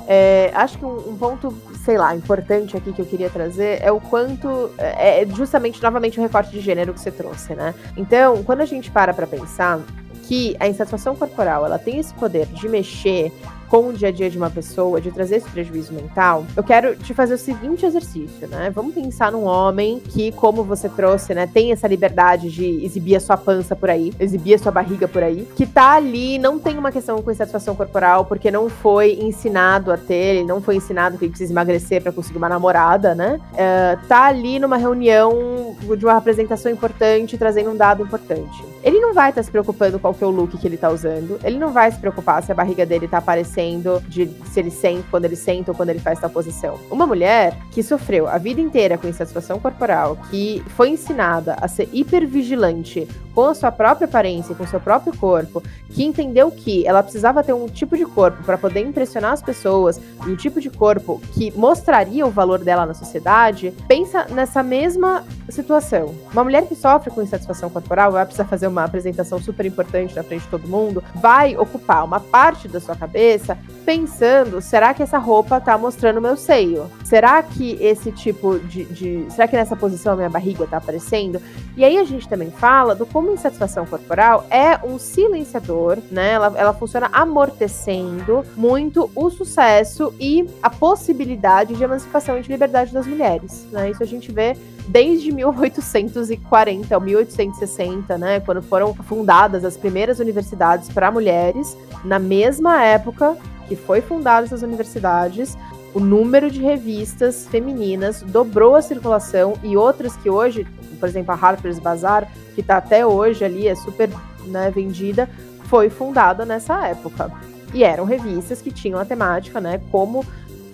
É, acho que um, um, ponto, sei lá, importante aqui que eu queria trazer é o quanto. É, é justamente, novamente, o recorte de gênero que você trouxe, né? Então, quando a gente para pra pensar que a insatisfação corporal ela tem esse poder de mexer com o dia a dia de uma pessoa, de trazer esse prejuízo mental, eu quero te fazer o seguinte exercício, né? Vamos pensar num homem que, como você trouxe, né, tem essa liberdade de exibir a sua pança por aí, exibir a sua barriga por aí, que tá ali, não tem uma questão com insatisfação corporal, porque não foi ensinado a ter, não foi ensinado que ele precisa emagrecer para conseguir uma namorada, né? Uh, tá ali numa reunião de uma apresentação importante, trazendo um dado importante. Ele não vai estar tá se preocupando qual que é o look que ele tá usando, ele não vai se preocupar se a barriga dele tá aparecendo de se ele sente, quando ele senta ou quando ele faz tal posição. Uma mulher que sofreu a vida inteira com insatisfação corporal, que foi ensinada a ser hipervigilante com a sua própria aparência, com seu próprio corpo, que entendeu que ela precisava ter um tipo de corpo para poder impressionar as pessoas um tipo de corpo que mostraria o valor dela na sociedade, pensa nessa mesma situação. Uma mulher que sofre com insatisfação corporal vai precisar fazer uma apresentação super importante na frente de todo mundo, vai ocupar uma parte da sua cabeça pensando: será que essa roupa tá mostrando meu seio? Será que esse tipo de. de será que nessa posição a minha barriga tá aparecendo? E aí a gente também fala do como insatisfação corporal é um silenciador, né? Ela, ela funciona amortecendo muito o sucesso e a possibilidade de emancipação e de liberdade das mulheres. Né? Isso a gente vê desde 1840 ou 1860, né, quando foram fundadas as primeiras universidades para mulheres, na mesma época que foi fundadas as universidades, o número de revistas femininas dobrou a circulação e outras que hoje, por exemplo, a Harper's Bazaar, que está até hoje ali, é super né, vendida, foi fundada nessa época. E eram revistas que tinham a temática, né, como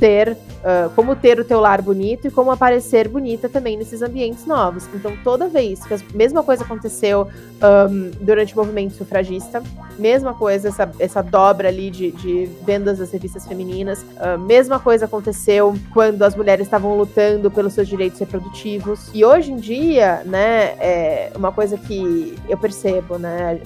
ter, uh, como ter o teu lar bonito e como aparecer bonita também nesses ambientes novos. Então, toda vez que a mesma coisa aconteceu um, durante o movimento sufragista, mesma coisa, essa, essa dobra ali de, de vendas das revistas femininas, uh, mesma coisa aconteceu quando as mulheres estavam lutando pelos seus direitos reprodutivos. E hoje em dia, né, é uma coisa que eu percebo, né,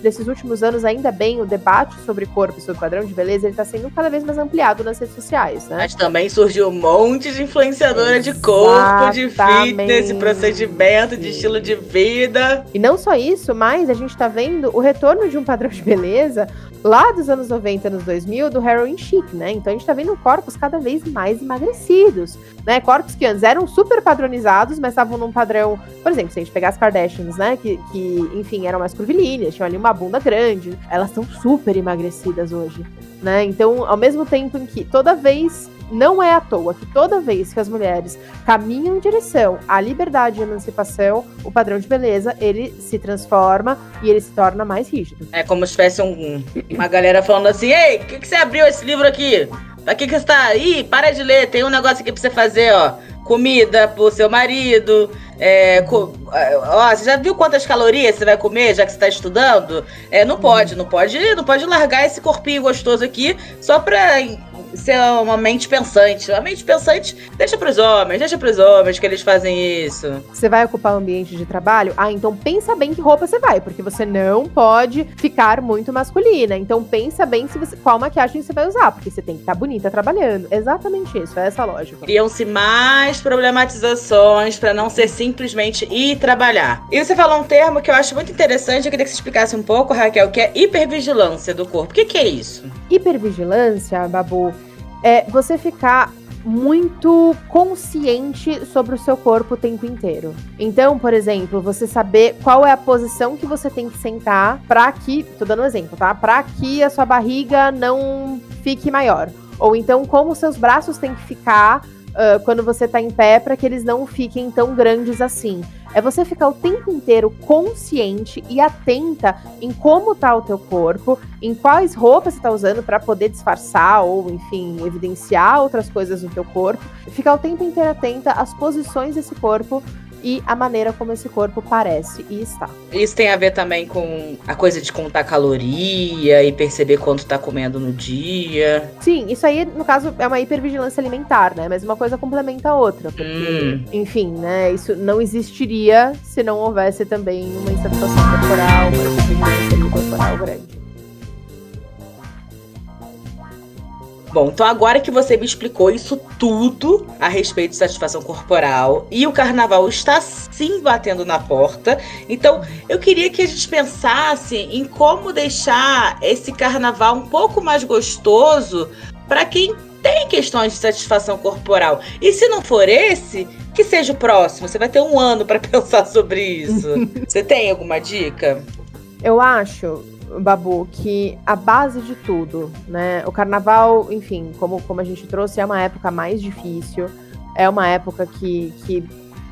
desses últimos anos, ainda bem, o debate sobre corpo e sobre padrão de beleza, ele está sendo cada vez mais ampliado nas redes sociais né? Mas também surgiu um monte de influenciadora Exatamente. de corpo, de fitness, de procedimento, de estilo de vida. E não só isso, mas a gente tá vendo o retorno de um padrão de beleza lá dos anos 90, anos 2000, do heroin chic, né? Então a gente tá vendo corpos cada vez mais emagrecidos, né? Corpos que antes eram super padronizados, mas estavam num padrão, por exemplo, se a gente pegar as Kardashians, né? Que, que enfim, eram mais curvilíneas, tinham ali uma bunda grande, elas estão super emagrecidas hoje, né? Então, ao mesmo tempo em que toda vez não é à toa que toda vez que as mulheres caminham em direção à liberdade e emancipação, o padrão de beleza ele se transforma e ele se torna mais rígido. É como se tivesse um, uma galera falando assim: Ei, por que, que você abriu esse livro aqui? Pra que, que você tá. Ih, para de ler, tem um negócio aqui pra você fazer, ó. Comida pro seu marido. É, co... ó, você já viu quantas calorias você vai comer já que você tá estudando? É, não pode, não pode, não pode largar esse corpinho gostoso aqui só pra ser uma mente pensante. A mente pensante deixa pros homens, deixa pros homens que eles fazem isso. Você vai ocupar o ambiente de trabalho? Ah, então pensa bem que roupa você vai, porque você não pode ficar muito masculina. Então pensa bem se você, qual maquiagem você vai usar, porque você tem que estar tá bonita trabalhando. Exatamente isso, é essa lógica. Criam-se mais problematizações para não ser simplesmente ir trabalhar. E você falou um termo que eu acho muito interessante, eu queria que você explicasse um pouco, Raquel, que é hipervigilância do corpo. O que, que é isso? Hipervigilância, Babu, é você ficar muito consciente sobre o seu corpo o tempo inteiro. Então, por exemplo, você saber qual é a posição que você tem que sentar para que, tô dando um exemplo, tá? Para que a sua barriga não fique maior. Ou então como seus braços têm que ficar uh, quando você tá em pé para que eles não fiquem tão grandes assim. É você ficar o tempo inteiro consciente e atenta em como tá o teu corpo, em quais roupas você tá usando para poder disfarçar ou, enfim, evidenciar outras coisas no teu corpo. Ficar o tempo inteiro atenta às posições desse corpo e a maneira como esse corpo parece e está. Isso tem a ver também com a coisa de contar caloria e perceber quanto tá comendo no dia. Sim, isso aí, no caso, é uma hipervigilância alimentar, né? Mas uma coisa complementa a outra. Porque, hum. enfim, né? Isso não existiria se não houvesse também uma insatisfação corporal, uma hipervigilância corporal grande. Bom, então agora que você me explicou isso tudo a respeito de satisfação corporal e o carnaval está sim batendo na porta, então eu queria que a gente pensasse em como deixar esse carnaval um pouco mais gostoso para quem tem questões de satisfação corporal. E se não for esse, que seja o próximo. Você vai ter um ano para pensar sobre isso. você tem alguma dica? Eu acho Babu, que a base de tudo, né? O carnaval, enfim, como, como a gente trouxe, é uma época mais difícil, é uma época que, que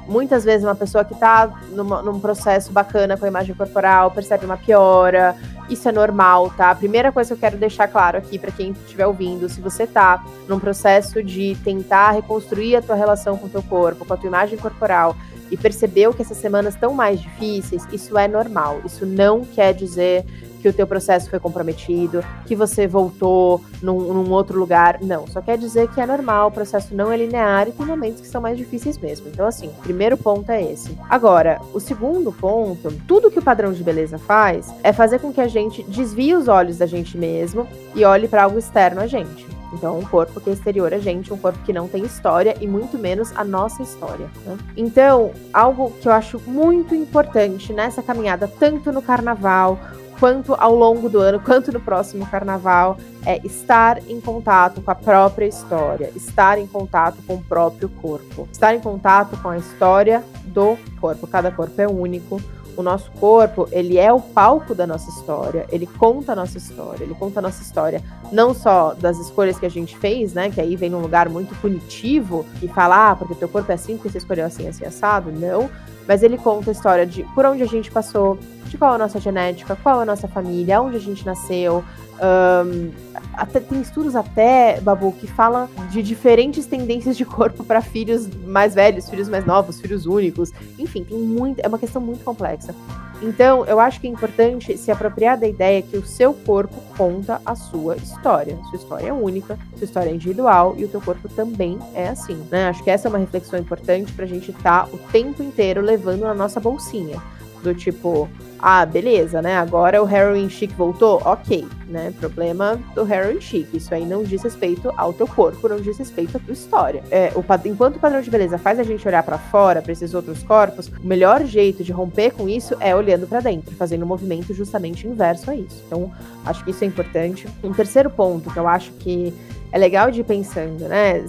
muitas vezes uma pessoa que tá numa, num processo bacana com a imagem corporal percebe uma piora. Isso é normal, tá? A primeira coisa que eu quero deixar claro aqui para quem estiver ouvindo, se você tá num processo de tentar reconstruir a tua relação com o teu corpo, com a tua imagem corporal, e percebeu que essas semanas estão mais difíceis, isso é normal. Isso não quer dizer que o teu processo foi comprometido, que você voltou num, num, outro lugar. Não, só quer dizer que é normal, o processo não é linear e tem momentos que são mais difíceis mesmo. Então, assim, o primeiro ponto é esse. Agora, o segundo ponto, tudo que o padrão de beleza faz é fazer com que a gente desvie os olhos da gente mesmo e olhe para algo externo a gente. Então, um corpo que é exterior a gente, um corpo que não tem história e muito menos a nossa história. Né? Então, algo que eu acho muito importante nessa caminhada, tanto no carnaval quanto ao longo do ano, quanto no próximo carnaval, é estar em contato com a própria história, estar em contato com o próprio corpo, estar em contato com a história do corpo. Cada corpo é único o nosso corpo, ele é o palco da nossa história, ele conta a nossa história, ele conta a nossa história não só das escolhas que a gente fez, né, que aí vem num lugar muito punitivo e falar, ah, porque teu corpo é assim, porque você escolheu assim, assim, assado, não, mas ele conta a história de por onde a gente passou, de qual a nossa genética, qual a nossa família, onde a gente nasceu, um, até, tem estudos até, Babu, que falam de diferentes tendências de corpo para filhos mais velhos, filhos mais novos, filhos únicos. Enfim, tem muito, é uma questão muito complexa. Então, eu acho que é importante se apropriar da ideia que o seu corpo conta a sua história. Sua história é única, sua história é individual e o teu corpo também é assim, né? Acho que essa é uma reflexão importante pra gente estar tá o tempo inteiro levando na nossa bolsinha. Do tipo, ah, beleza, né? Agora o heroin chic voltou, ok, né? Problema do heroin chic. Isso aí não diz respeito ao teu corpo, não diz respeito à tua história. É, o, enquanto o padrão de beleza faz a gente olhar para fora, para esses outros corpos, o melhor jeito de romper com isso é olhando para dentro, fazendo um movimento justamente inverso a isso. Então, acho que isso é importante. Um terceiro ponto que eu acho que é legal de ir pensando, né?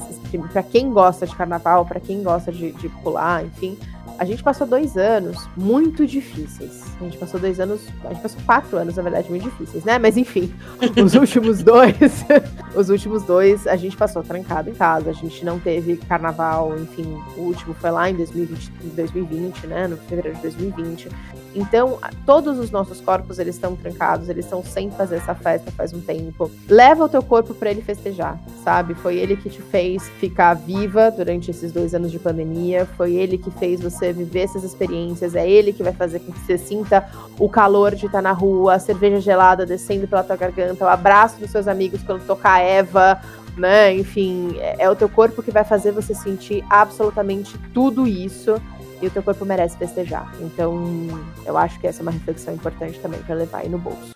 Para quem gosta de carnaval, para quem gosta de, de pular, enfim, a gente passou dois anos muito difíceis. A gente passou dois anos, a gente passou quatro anos, na verdade, muito difíceis, né? Mas enfim, os últimos dois, os últimos dois, a gente passou trancado em casa, a gente não teve carnaval, enfim, o último foi lá em 2020, 2020 né? No fevereiro de 2020. Então, todos os nossos corpos, eles estão trancados, eles estão sem fazer essa festa faz um tempo. Leva o teu corpo para ele festejar, sabe? Foi ele que te fez ficar viva durante esses dois anos de pandemia, foi ele que fez você viver essas experiências, é ele que vai fazer com que você sinta o calor de estar na rua, a cerveja gelada descendo pela tua garganta, o abraço dos seus amigos quando tocar Eva, né? Enfim, é, é o teu corpo que vai fazer você sentir absolutamente tudo isso e o teu corpo merece festejar. Então, eu acho que essa é uma reflexão importante também para levar aí no bolso.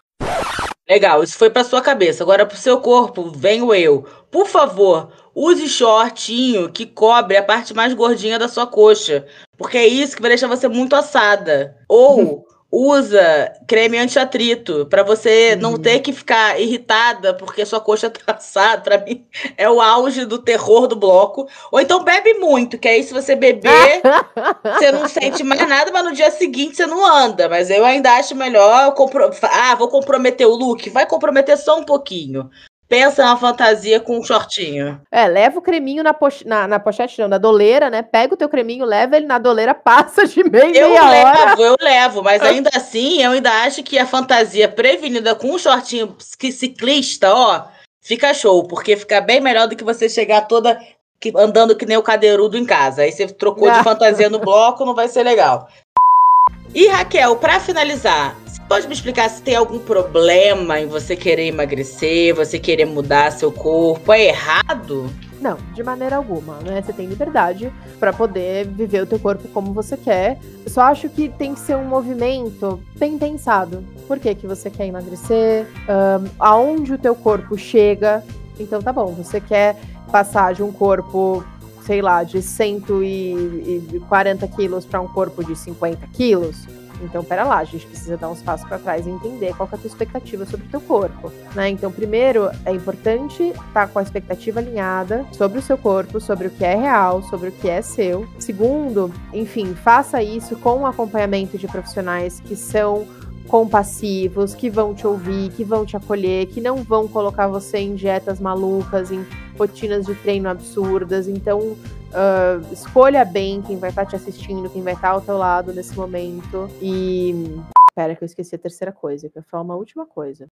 Legal, isso foi para sua cabeça. Agora para o seu corpo, venho eu. Por favor, use shortinho que cobre a parte mais gordinha da sua coxa, porque é isso que vai deixar você muito assada. Ou usa creme anti-atrito para você uhum. não ter que ficar irritada porque sua coxa tá assada. Para mim é o auge do terror do bloco. Ou então bebe muito, que aí se você beber, você não sente mais nada, mas no dia seguinte você não anda. Mas eu ainda acho melhor compro... ah, vou comprometer o look, vai comprometer só um pouquinho. Pensa na fantasia com um shortinho. É, leva o creminho na, poch na, na, pochete, não, na doleira, né? Pega o teu creminho, leva ele na doleira, passa de meia, eu meia levo, hora. Eu levo, mas ainda assim, eu ainda acho que a fantasia prevenida com um shortinho ciclista, ó, fica show, porque fica bem melhor do que você chegar toda andando que nem o cadeirudo em casa. Aí você trocou de fantasia no bloco, não vai ser legal. E Raquel, para finalizar, Pode me explicar se tem algum problema em você querer emagrecer, você querer mudar seu corpo? É errado? Não, de maneira alguma, né? Você tem liberdade para poder viver o teu corpo como você quer. Eu só acho que tem que ser um movimento bem pensado. Por que, que você quer emagrecer? Um, aonde o teu corpo chega? Então tá bom, você quer passar de um corpo sei lá, de 140 quilos para um corpo de 50 quilos, então, pera lá, a gente precisa dar uns passos para trás e entender qual é a tua expectativa sobre o teu corpo, né? Então, primeiro, é importante estar tá com a expectativa alinhada sobre o seu corpo, sobre o que é real, sobre o que é seu. Segundo, enfim, faça isso com um acompanhamento de profissionais que são compassivos, que vão te ouvir, que vão te acolher, que não vão colocar você em dietas malucas, em rotinas de treino absurdas. Então, Uh, escolha bem quem vai estar tá te assistindo, quem vai estar tá ao teu lado nesse momento. E. Espera, que eu esqueci a terceira coisa, que eu falar uma última coisa.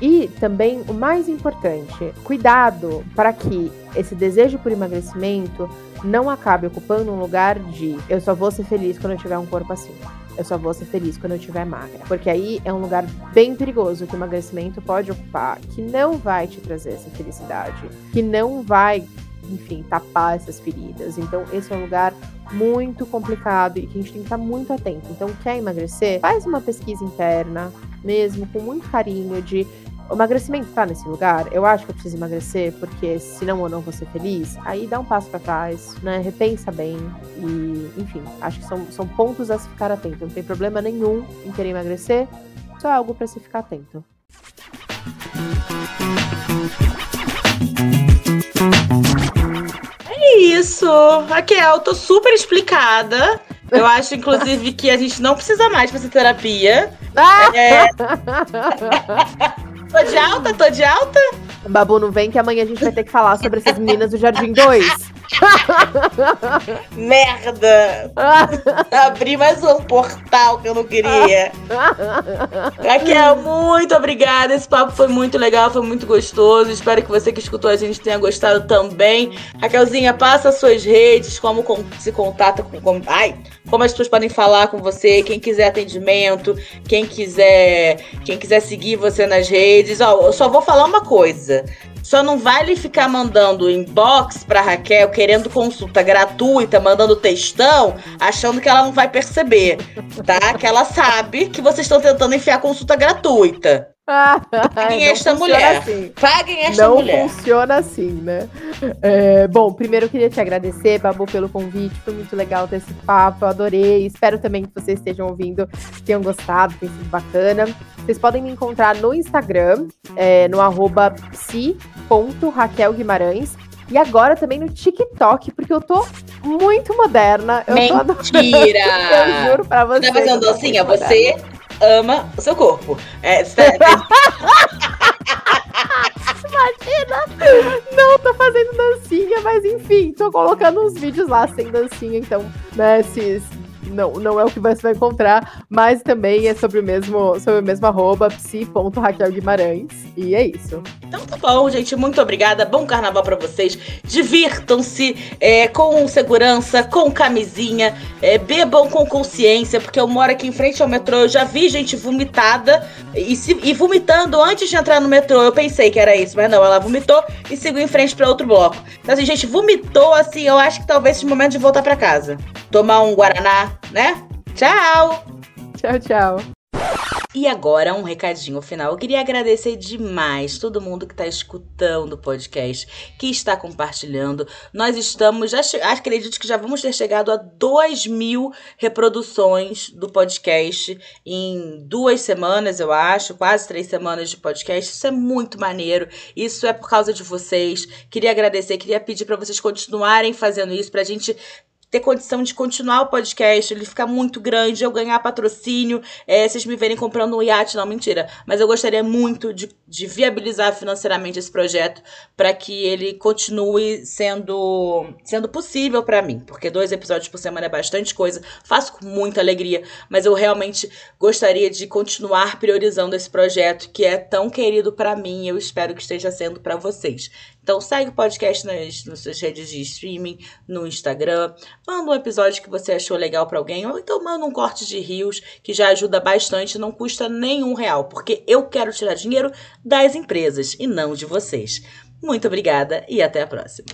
E também o mais importante, cuidado para que esse desejo por emagrecimento não acabe ocupando um lugar de eu só vou ser feliz quando eu tiver um corpo assim. Eu só vou ser feliz quando eu tiver magra. Porque aí é um lugar bem perigoso que o emagrecimento pode ocupar, que não vai te trazer essa felicidade, que não vai, enfim, tapar essas feridas. Então, esse é um lugar muito complicado e que a gente tem que estar muito atento. Então, quer emagrecer? Faz uma pesquisa interna, mesmo, com muito carinho, de o emagrecimento tá nesse lugar, eu acho que eu preciso emagrecer, porque senão eu não vou ser feliz. Aí dá um passo para trás, né? Repensa bem. E, enfim, acho que são, são pontos a se ficar atento. Não tem problema nenhum em querer emagrecer, só é algo para se ficar atento. É isso. Raquel, tô super explicada. Eu acho, inclusive, que a gente não precisa mais fazer terapia. É... tô de alta? Tô de alta? Babu, não vem que amanhã a gente vai ter que falar sobre essas meninas do Jardim 2. Merda! Abri mais um portal que eu não queria. Raquel, muito obrigada. Esse papo foi muito legal, foi muito gostoso. Espero que você que escutou a gente tenha gostado também. Raquelzinha, passa suas redes, como se contata com. Como, ai, como as pessoas podem falar com você, quem quiser atendimento, quem quiser, quem quiser seguir você nas redes. Ó, eu só vou falar uma coisa. Só não vale ficar mandando inbox pra Raquel querendo consulta gratuita, mandando textão, achando que ela não vai perceber, tá? Que ela sabe que vocês estão tentando enfiar consulta gratuita. Paguem esta mulher. Assim. Paguem esta não mulher. Não funciona assim, né? É, bom, primeiro eu queria te agradecer, Babu, pelo convite. Foi muito legal ter esse papo. Eu adorei. Espero também que vocês estejam ouvindo, tenham gostado, tenha sido bacana. Vocês podem me encontrar no Instagram, é, no arroba psi.raquelguimarães. E agora também no TikTok, porque eu tô muito moderna. Eu Mentira! Tô eu juro pra você. Tá fazendo docinha? Você ama o seu corpo. É. Imagina! Não, tô fazendo dancinha, mas enfim, tô colocando uns vídeos lá sem dancinha, então, né, se, não, não é o que você vai encontrar, mas também é sobre o mesmo, sobre o mesmo arroba, psi.raquel Guimarães. E é isso. Então tá bom, gente. Muito obrigada. Bom carnaval para vocês. Divirtam-se é, com segurança, com camisinha, é, bebam com consciência, porque eu moro aqui em frente ao metrô. Eu já vi gente vomitada e, se, e vomitando antes de entrar no metrô. Eu pensei que era isso, mas não. Ela vomitou e seguiu em frente para outro bloco. Então, assim, gente, vomitou, assim, eu acho que talvez seja o momento de voltar para casa. Tomar um Guaraná, né? Tchau! Tchau, tchau. E agora, um recadinho final. Eu queria agradecer demais todo mundo que está escutando o podcast, que está compartilhando. Nós estamos, já acredito que já vamos ter chegado a 2 mil reproduções do podcast em duas semanas, eu acho, quase três semanas de podcast. Isso é muito maneiro. Isso é por causa de vocês. Queria agradecer, queria pedir para vocês continuarem fazendo isso, para a gente ter condição de continuar o podcast, ele ficar muito grande, eu ganhar patrocínio, é, vocês me verem comprando um iate, não, mentira. Mas eu gostaria muito de, de viabilizar financeiramente esse projeto para que ele continue sendo, sendo possível para mim, porque dois episódios por semana é bastante coisa, faço com muita alegria, mas eu realmente gostaria de continuar priorizando esse projeto que é tão querido para mim, eu espero que esteja sendo para vocês. Então segue o podcast nas, nas suas redes de streaming, no Instagram. Manda um episódio que você achou legal para alguém, ou então manda um corte de rios, que já ajuda bastante, não custa nenhum real, porque eu quero tirar dinheiro das empresas e não de vocês. Muito obrigada e até a próxima.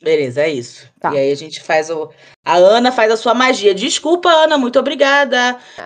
Beleza, é isso. Tá. E aí a gente faz o. A Ana faz a sua magia. Desculpa, Ana, muito obrigada.